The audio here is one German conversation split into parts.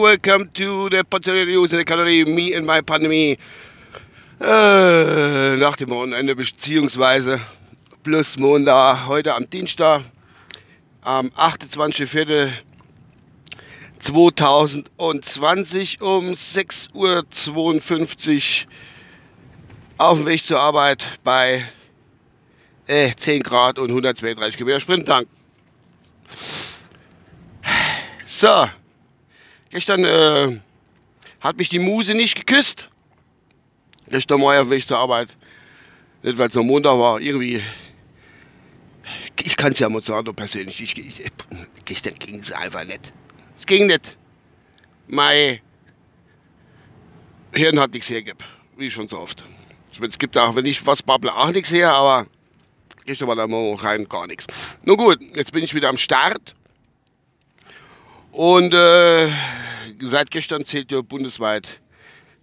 Welcome to the Pandemie News in the Calorie, me and my Pandemie. Nach dem Wochenende beziehungsweise plus Montag, heute am Dienstag, am 28.04.2020 um 6.52 Uhr auf dem Weg zur Arbeit bei äh, 10 Grad und 132 Kilometer Sprinttank. So, gestern äh, hat mich die Muse nicht geküsst. Gestern Morgen auf Weg zur Arbeit. Nicht, weil es noch Montag war. Irgendwie. Ich kann es ja mal persönlich. Ich, ich, gestern ging es einfach nicht. Es ging nicht. Mein Hirn hat nichts hergegeben. Wie schon so oft. Es gibt auch, wenn ich was babble, auch nichts her, aber gestern war da mal kein, gar nichts. Nun gut, jetzt bin ich wieder am Start. Und äh, seit gestern zählt ja bundesweit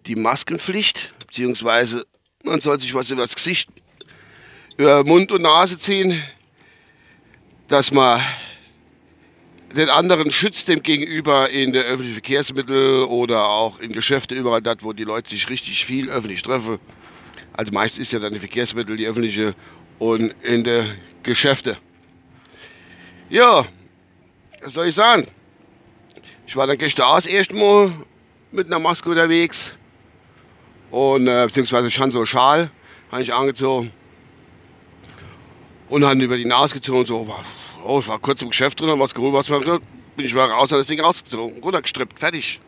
die Maskenpflicht, beziehungsweise man soll sich was über das Gesicht, über Mund und Nase ziehen, dass man den anderen schützt dem gegenüber in der öffentlichen Verkehrsmittel oder auch in Geschäfte, überall dort, wo die Leute sich richtig viel öffentlich treffen. Also meist ist ja dann die Verkehrsmittel, die öffentliche und in der Geschäfte. Ja, was soll ich sagen? Ich war dann gestern auch das erste Mal mit einer Maske unterwegs. Und, äh, beziehungsweise schon so Schal habe ich angezogen. Und dann über die Nase gezogen. So, war, oh, ich war kurz im Geschäft drin, was geholt, was war, bin ich mal raus, habe das Ding rausgezogen, runtergestrippt, fertig.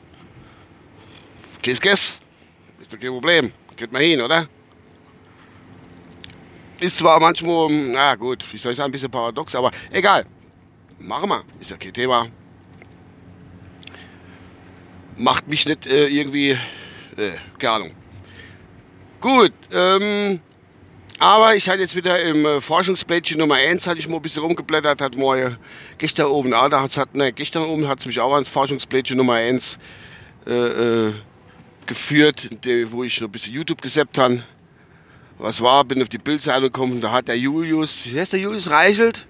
Kiss, kiss. Ist doch kein Problem. Geht mal hin, oder? Ist zwar manchmal, na gut, wie soll ich sagen, ein bisschen paradox, aber egal. Machen wir. Ist ja kein Thema macht mich nicht äh, irgendwie, äh, keine Ahnung. Gut, ähm, aber ich hatte jetzt wieder im äh, Forschungsplättchen Nummer 1, hatte ich mal ein bisschen rumgeblättert, hat mal gestern oben, ah, da hat, ne, gestern oben hat es mich auch ans Forschungsplättchen Nummer 1 äh, äh, geführt, wo ich noch ein bisschen YouTube gesappt habe. Was war, bin auf die Bildseite gekommen, da hat der Julius, wie heißt der Julius Reichelt?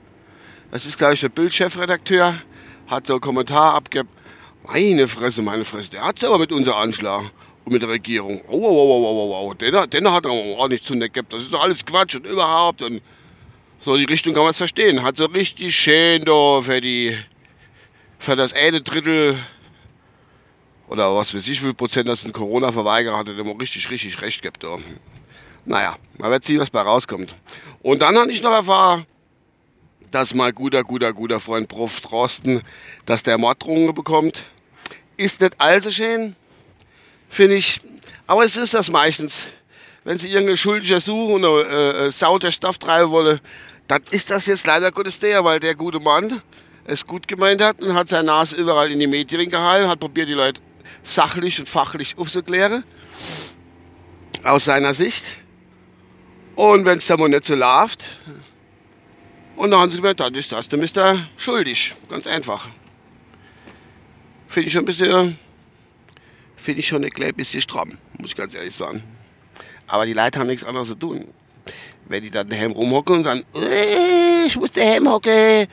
Das ist, glaube ich, der Bildchefredakteur, hat so einen Kommentar abgegeben, meine Fresse, meine Fresse, der hat es aber mit unserem Anschlag und mit der Regierung. Oh, oh, oh, oh, oh, oh. Den, den hat er auch nicht zu nett gehabt. Das ist doch alles Quatsch und überhaupt. Und so die Richtung kann man es verstehen. Hat so richtig schön da für die, für das eine Drittel oder was weiß ich, wie viel Prozent das ein Corona-Verweigerer hatte, der mal richtig, richtig recht gehabt. Da. Naja, man wird sehen, was bei rauskommt. Und dann habe ich noch erfahren, dass mein guter, guter, guter Freund Prof. Drosten, dass der Morddrohungen bekommt. Ist nicht allzu schön, finde ich. Aber es ist das meistens. Wenn sie irgendeinen Schuldiger suchen und äh, äh, Sau der Stoff treiben wollen, dann ist das jetzt leider Gottes der, weil der gute Mann es gut gemeint hat und hat seine Nase überall in die Medien gehalten, hat probiert, die Leute sachlich und fachlich aufzuklären. Aus seiner Sicht. Und wenn es dann mal nicht so läuft, und dann haben sie gesagt, dann ist das, dann bist du schuldig. Ganz einfach. Finde ich schon ein bisschen, finde ich schon ein klein bisschen stramm, muss ich ganz ehrlich sagen. Aber die Leute haben nichts anderes zu tun. Wenn die dann daheim rumhocken und dann, äh, ich muss daheim hocken,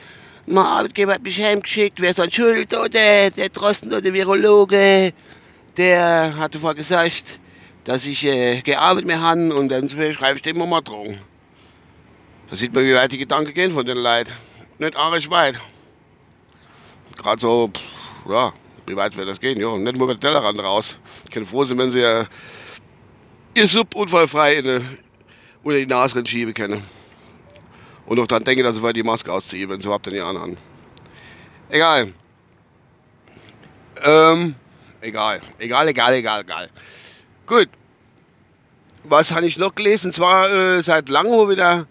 mein Arbeitgeber hat mich heimgeschickt, wer ist dann schuld, oder der Drosten oder der Virologe, der hatte vorher gesagt, dass ich äh, gearbeitet mehr habe und dann schreibe ich dem mal Drohung. Da sieht man, wie weit die Gedanken gehen von den Leuten. Nicht arisch weit. Gerade so, pff, ja, wie weit wird das gehen? Ja, nicht nur mit dem Tellerrand raus. Ich kann froh sein, wenn sie ja ihr Sub unfallfrei in die, unter die Nase schieben können. Und auch dann denken, dass sie die Maske ausziehen, wenn sie überhaupt nicht anhaben. Egal. Ähm, egal. Egal, egal, egal, egal. Gut. Was habe ich noch gelesen? Und zwar äh, seit langem wieder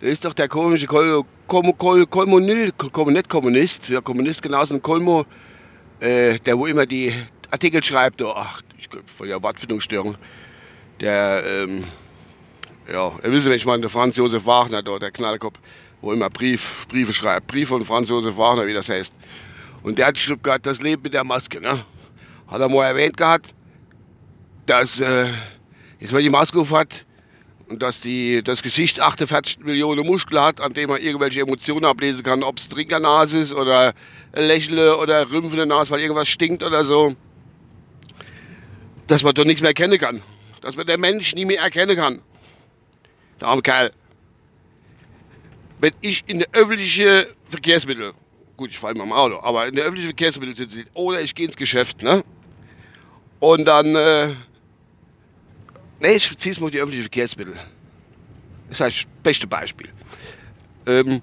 der ist doch der komische Kol Kol Kol Kolmonil, Kol nicht Kommunist, ja Kommunist genauso ein Kolmo, äh, der wo immer die Artikel schreibt, oh, ach, ich von der Wortfindungsstörung, der, ähm, ja, ihr wisst, wenn ich meine, der Franz Josef Wagner, da, der Knallkopf, wo immer Brief, Briefe schreibt, Brief von Franz Josef Wagner, wie das heißt. Und der hat geschrieben gehabt, das Leben mit der Maske, ne? Hat er mal erwähnt gehabt, dass, äh, jetzt mal die Maske auf hat, Und dass die, das Gesicht 48 Millionen Muskeln hat, an dem man irgendwelche Emotionen ablesen kann, ob es Trinkernase ist oder Lächle oder rümpfende Nase, weil irgendwas stinkt oder so. Dass man doch nichts mehr erkennen kann. Dass man den Mensch nie mehr erkennen kann. Der arme Kerl. Wenn ich in der öffentlichen Verkehrsmittel, gut, ich fahre immer im Auto, aber in der öffentlichen Verkehrsmittel sitze oder ich gehe ins Geschäft, ne? Und dann, äh, ne, ich ziehe es mal die öffentlichen Verkehrsmittel. Das heißt, das beste Beispiel. Ähm,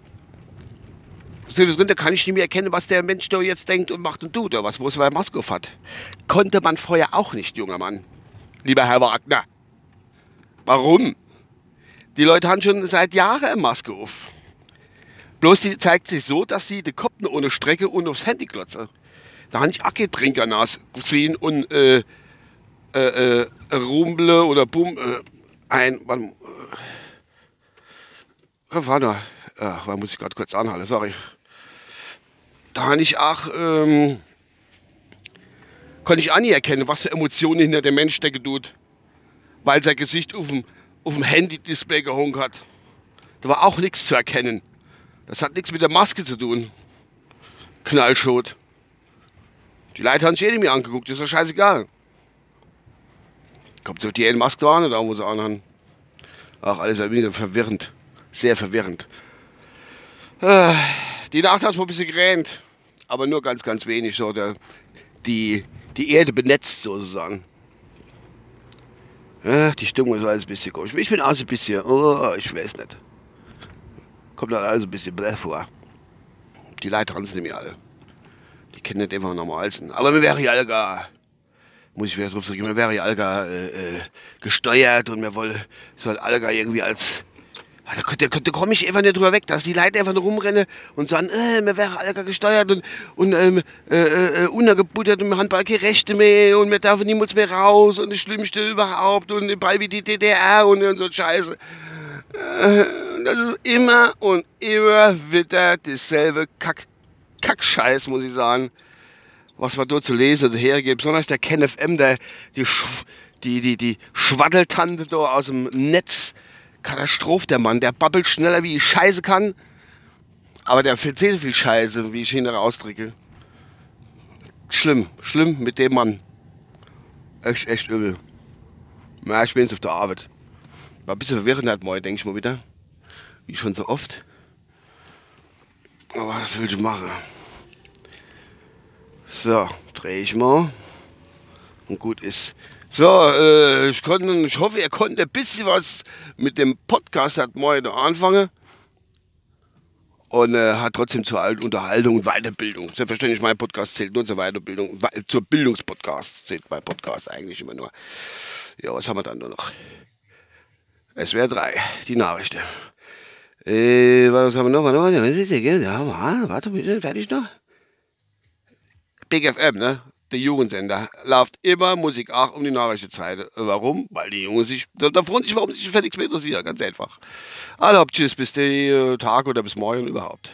drin, da kann ich nicht mehr erkennen, was der Mensch da jetzt denkt und macht und tut, oder was, wo es bei Maske hat. Konnte man vorher auch nicht, junger Mann. Lieber Herr Wagner. Warum? Die Leute haben schon seit Jahren eine Maske auf. Bloß die zeigt sich so, dass sie die Kopf ohne Strecke und aufs Handy klotzen. Da habe ich auch keinen Trinker nass gesehen und äh, äh, äh, Rumble oder Bum, äh, ein, warte, äh, warte, äh, muss ich gerade kurz anhalten, sorry. Da habe ich auch, ähm, konnte ich auch nicht erkennen, was für Emotionen hinter dem Mensch stecke tut, weil sein Gesicht auf dem, auf dem Handy-Display gehungen hat. Da war auch nichts zu erkennen. Das hat nichts mit der Maske zu tun. Knallschot. Die Leute haben sich eh nicht angeguckt, ist doch scheißegal. Kommt so die eine Maske an oder wo sie anhaben. Ach, alles wieder verwirrend. Sehr verwirrend. Äh, die Nacht hat es mal ein bisschen gerähnt. Aber nur ganz, ganz wenig. So der, die, die Erde benetzt sozusagen. Ja, die Stimmung ist alles ein bisschen komisch. Ich bin auch ein bisschen, oh, ich weiß nicht. Kommt dann alles ein bisschen blöd vor. Die Leute tanzen nämlich alle. Die kennen nicht einfach normal sind. Aber mir wäre ja alle gar, muss ich wieder drauf sagen, mir wäre ja alle gar äh, äh, gesteuert und mir wollte, soll alle gar irgendwie als Ah, da, da, da komme ich einfach nicht drüber weg, dass die Leute einfach nur rumrennen und sagen, äh, mir wäre Alter gesteuert und, und ähm, äh, äh, untergebuttert und wir haben bald keine Rechte mehr und wir dürfen niemals mehr raus und das Schlimmste überhaupt und bald wie die DDR und, und so Scheiße. Äh, das ist immer und immer wieder dasselbe Kack, Kackscheiß, muss ich sagen, was man dort zu lesen und hergibt. Besonders der Ken FM, der, die, die, die, die Schwaddeltante da aus dem Netz, Katastrophe, der Mann. Der babbelt schneller, wie ich scheiße kann. Aber der erzählt viel Scheiße, wie ich ihn rausdrücke. Schlimm, schlimm mit dem Mann. Echt, echt übel. Na, ich bin jetzt auf der Arbeit. War ein bisschen verwirrend heute Morgen, denke ich mal wieder. Wie schon so oft. Aber was will ich machen? So, drehe ich mal. Und gut ist. So, äh, ich, konnte, ich hoffe, ihr konntet ein bisschen was mit dem Podcast hat morgen anfangen. Und äh, hat trotzdem zur Unterhaltung und Weiterbildung. Selbstverständlich, mein Podcast zählt nur zur Weiterbildung. Zur Bildungspodcast zählt mein Podcast eigentlich immer nur. Ja, was haben wir dann nur noch? Es wäre drei, die Nachrichten. Äh, was haben wir noch? Warte, warte, ja, warte, bitte, fertig noch? Big FM, ne? der Jugendsender läuft immer Musik auch um die Nachrichtenzeit. Warum? Weil die Jungen sich, da, freuen sich, warum sich für nichts mehr interessieren, ganz einfach. Also, tschüss, bis den Tag oder bis morgen überhaupt.